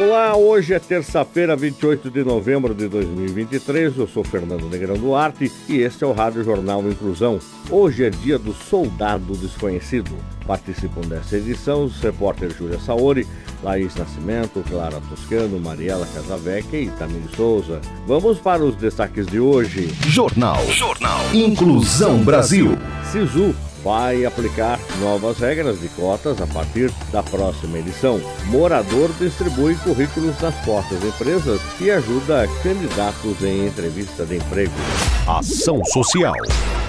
Olá, hoje é terça-feira, 28 de novembro de 2023. Eu sou Fernando Negrão Duarte e este é o Rádio Jornal Inclusão. Hoje é dia do Soldado Desconhecido. Participam dessa edição os repórteres Júlia Saori, Laís Nascimento, Clara Toscano, Mariela Casavecchia e Tamir Souza. Vamos para os destaques de hoje. Jornal. Jornal. Inclusão Brasil. Sisu vai aplicar novas regras de cotas a partir da próxima edição. Morador distribui currículos nas portas de empresas e ajuda candidatos em entrevista de emprego. Ação Social.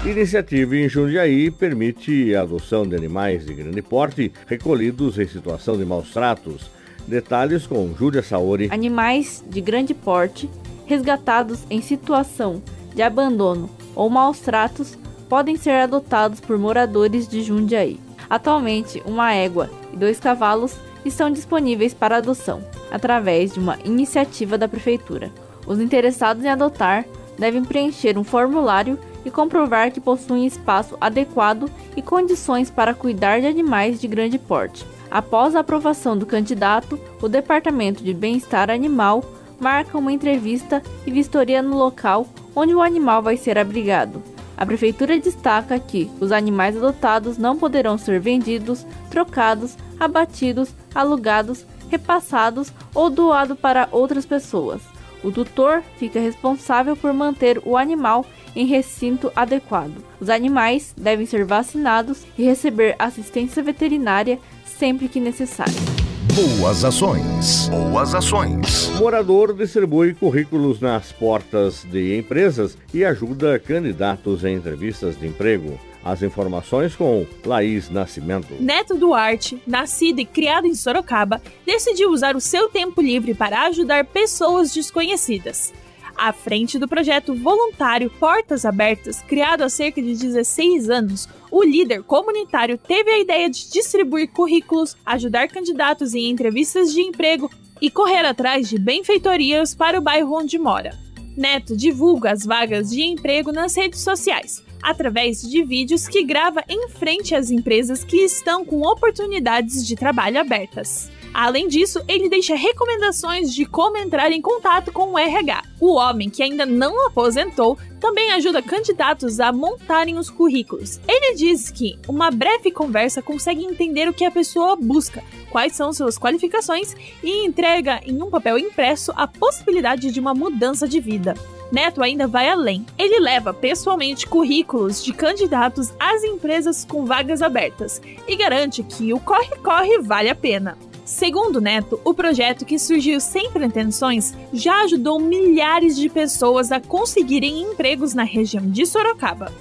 Iniciativa em Jundiaí permite a adoção de animais de grande porte recolhidos em situação de maus tratos. Detalhes com Júlia Saori. Animais de grande porte resgatados em situação de abandono ou maus tratos podem ser adotados por moradores de Jundiaí. Atualmente, uma égua e dois cavalos estão disponíveis para adoção, através de uma iniciativa da Prefeitura. Os interessados em adotar devem preencher um formulário e comprovar que possuem espaço adequado e condições para cuidar de animais de grande porte. Após a aprovação do candidato, o Departamento de Bem-Estar Animal marca uma entrevista e vistoria no local onde o animal vai ser abrigado. A prefeitura destaca que os animais adotados não poderão ser vendidos, trocados, abatidos, alugados, repassados ou doados para outras pessoas. O tutor fica responsável por manter o animal em recinto adequado. Os animais devem ser vacinados e receber assistência veterinária sempre que necessário. Boas ações. Boas ações. Morador distribui currículos nas portas de empresas e ajuda candidatos em entrevistas de emprego. As informações com Laís Nascimento. Neto Duarte, nascido e criado em Sorocaba, decidiu usar o seu tempo livre para ajudar pessoas desconhecidas à frente do projeto voluntário Portas Abertas, criado há cerca de 16 anos, o líder comunitário teve a ideia de distribuir currículos, ajudar candidatos em entrevistas de emprego e correr atrás de benfeitorias para o bairro onde mora. Neto divulga as vagas de emprego nas redes sociais, através de vídeos que grava em frente às empresas que estão com oportunidades de trabalho abertas. Além disso, ele deixa recomendações de como entrar em contato com o RH. O homem, que ainda não aposentou, também ajuda candidatos a montarem os currículos. Ele diz que uma breve conversa consegue entender o que a pessoa busca, quais são suas qualificações e entrega em um papel impresso a possibilidade de uma mudança de vida. Neto ainda vai além. Ele leva pessoalmente currículos de candidatos às empresas com vagas abertas e garante que o corre-corre vale a pena. Segundo Neto, o projeto que surgiu sem pretensões já ajudou milhares de pessoas a conseguirem empregos na região de Sorocaba.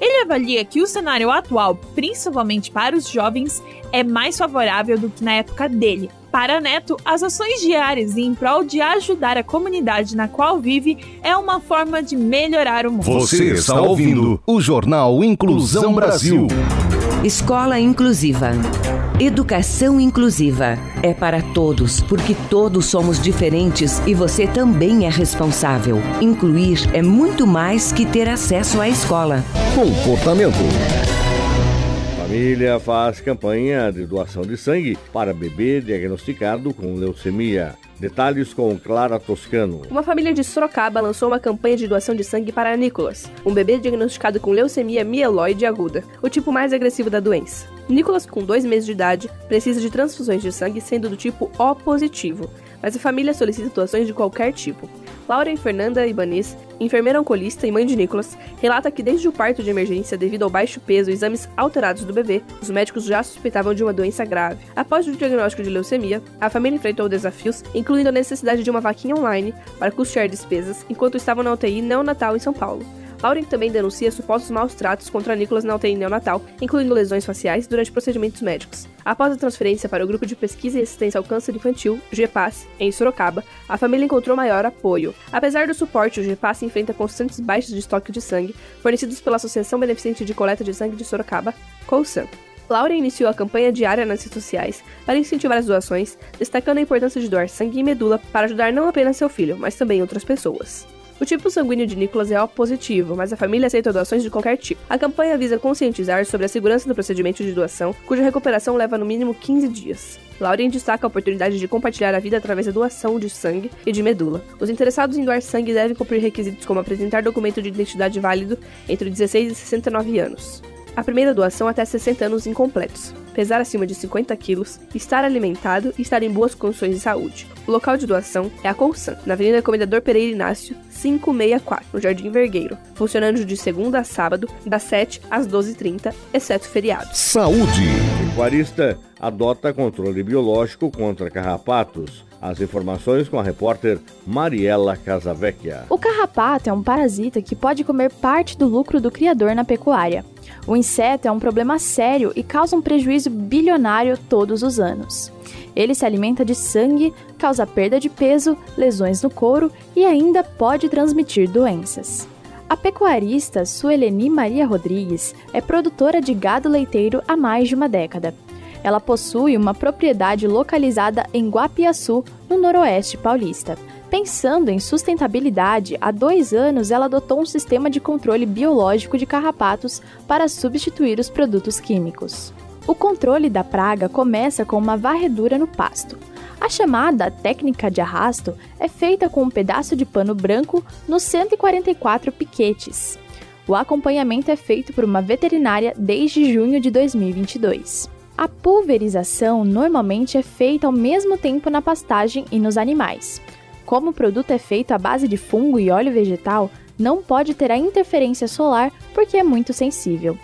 Ele avalia que o cenário atual, principalmente para os jovens, é mais favorável do que na época dele. Para Neto, as ações diárias em prol de ajudar a comunidade na qual vive é uma forma de melhorar o mundo. Você está ouvindo o Jornal Inclusão Brasil. Escola Inclusiva. Educação inclusiva é para todos, porque todos somos diferentes e você também é responsável. Incluir é muito mais que ter acesso à escola. Comportamento. Família faz campanha de doação de sangue para bebê diagnosticado com leucemia. Detalhes com Clara Toscano. Uma família de Sorocaba lançou uma campanha de doação de sangue para Nicolas, um bebê diagnosticado com leucemia mieloide aguda, o tipo mais agressivo da doença. Nicolas, com dois meses de idade, precisa de transfusões de sangue sendo do tipo O positivo, mas a família solicita doações de qualquer tipo. Laura Fernanda Ibanez, enfermeira oncolista e mãe de Nicolas, relata que desde o parto de emergência, devido ao baixo peso e exames alterados do bebê, os médicos já suspeitavam de uma doença grave. Após o diagnóstico de leucemia, a família enfrentou desafios, incluindo a necessidade de uma vaquinha online para custear despesas enquanto estavam na UTI neonatal em São Paulo. Lauren também denuncia supostos maus tratos contra Nicholas na UTI neonatal, incluindo lesões faciais durante procedimentos médicos. Após a transferência para o Grupo de Pesquisa e Assistência ao Câncer Infantil, GEPAS, em Sorocaba, a família encontrou maior apoio. Apesar do suporte, o GEPAS enfrenta constantes baixas de estoque de sangue fornecidos pela Associação Beneficente de Coleta de Sangue de Sorocaba, COSAN. Laura iniciou a campanha diária nas redes sociais para incentivar as doações, destacando a importância de doar sangue e medula para ajudar não apenas seu filho, mas também outras pessoas. O tipo sanguíneo de Nicholas é O positivo, mas a família aceita doações de qualquer tipo. A campanha visa conscientizar sobre a segurança do procedimento de doação, cuja recuperação leva no mínimo 15 dias. Lauren destaca a oportunidade de compartilhar a vida através da doação de sangue e de medula. Os interessados em doar sangue devem cumprir requisitos como apresentar documento de identidade válido entre 16 e 69 anos. A primeira doação até 60 anos incompletos, pesar acima de 50 quilos, estar alimentado e estar em boas condições de saúde. O local de doação é a Colsan, na Avenida Comendador Pereira Inácio, 564, no Jardim Vergueiro, funcionando de segunda a sábado, das 7 às 12h30, exceto feriados. Saúde. O pecuarista adota controle biológico contra carrapatos. As informações com a repórter Mariela Casavecchia. O carrapato é um parasita que pode comer parte do lucro do criador na pecuária. O inseto é um problema sério e causa um prejuízo bilionário todos os anos. Ele se alimenta de sangue, causa perda de peso, lesões no couro e ainda pode transmitir doenças. A pecuarista Sueleni Maria Rodrigues é produtora de gado leiteiro há mais de uma década. Ela possui uma propriedade localizada em Guapiaçu, no noroeste paulista. Pensando em sustentabilidade, há dois anos ela adotou um sistema de controle biológico de carrapatos para substituir os produtos químicos. O controle da praga começa com uma varredura no pasto. A chamada técnica de arrasto é feita com um pedaço de pano branco nos 144 piquetes. O acompanhamento é feito por uma veterinária desde junho de 2022. A pulverização normalmente é feita ao mesmo tempo na pastagem e nos animais. Como o produto é feito à base de fungo e óleo vegetal, não pode ter a interferência solar porque é muito sensível.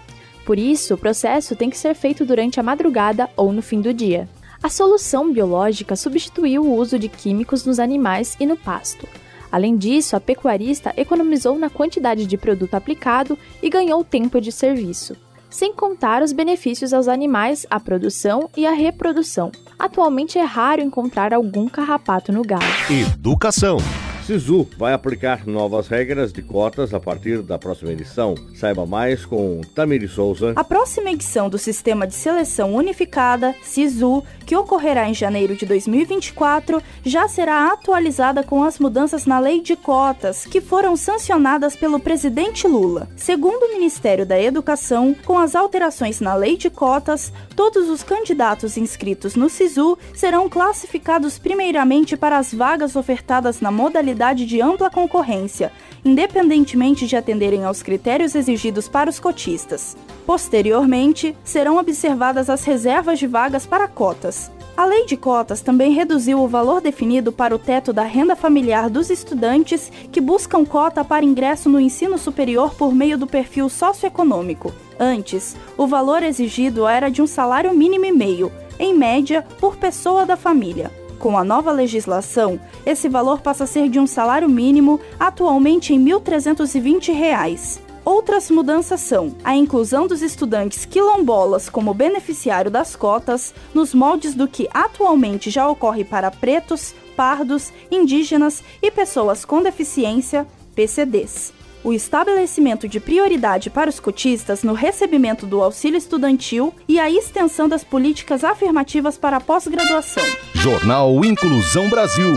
Por isso, o processo tem que ser feito durante a madrugada ou no fim do dia. A solução biológica substituiu o uso de químicos nos animais e no pasto. Além disso, a pecuarista economizou na quantidade de produto aplicado e ganhou tempo de serviço sem contar os benefícios aos animais, à produção e à reprodução. Atualmente é raro encontrar algum carrapato no gado. Educação. Sisu vai aplicar novas regras de cotas a partir da próxima edição. Saiba mais com Tamiri Souza. A próxima edição do Sistema de Seleção Unificada, SISU, que ocorrerá em janeiro de 2024, já será atualizada com as mudanças na lei de cotas, que foram sancionadas pelo presidente Lula. Segundo o Ministério da Educação, com as alterações na lei de cotas, todos os candidatos inscritos no SISU serão classificados primeiramente para as vagas ofertadas na modalidade de ampla concorrência, independentemente de atenderem aos critérios exigidos para os cotistas. Posteriormente, serão observadas as reservas de vagas para cotas. A lei de cotas também reduziu o valor definido para o teto da renda familiar dos estudantes que buscam cota para ingresso no ensino superior por meio do perfil socioeconômico. Antes, o valor exigido era de um salário mínimo e meio, em média, por pessoa da família. Com a nova legislação, esse valor passa a ser de um salário mínimo, atualmente em R$ 1.320. Outras mudanças são a inclusão dos estudantes quilombolas como beneficiário das cotas, nos moldes do que atualmente já ocorre para pretos, pardos, indígenas e pessoas com deficiência, PCDs o estabelecimento de prioridade para os cotistas no recebimento do auxílio estudantil e a extensão das políticas afirmativas para a pós-graduação. Jornal Inclusão Brasil.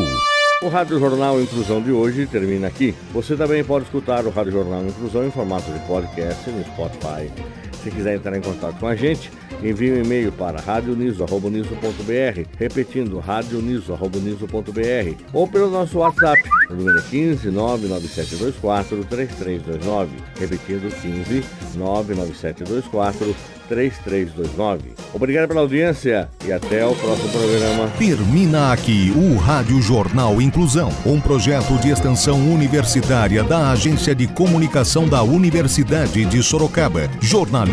O Rádio Jornal Inclusão de hoje termina aqui. Você também pode escutar o Rádio Jornal Inclusão em formato de podcast no Spotify. Se quiser entrar em contato com a gente, envie um e-mail para radioniso.br, repetindo radioniso.br, ou pelo nosso WhatsApp, número é 15 99724 3329, repetindo 15 99724 3329. Obrigado pela audiência e até o próximo programa. Termina aqui o Rádio Jornal Inclusão, um projeto de extensão universitária da Agência de Comunicação da Universidade de Sorocaba. Jornalismo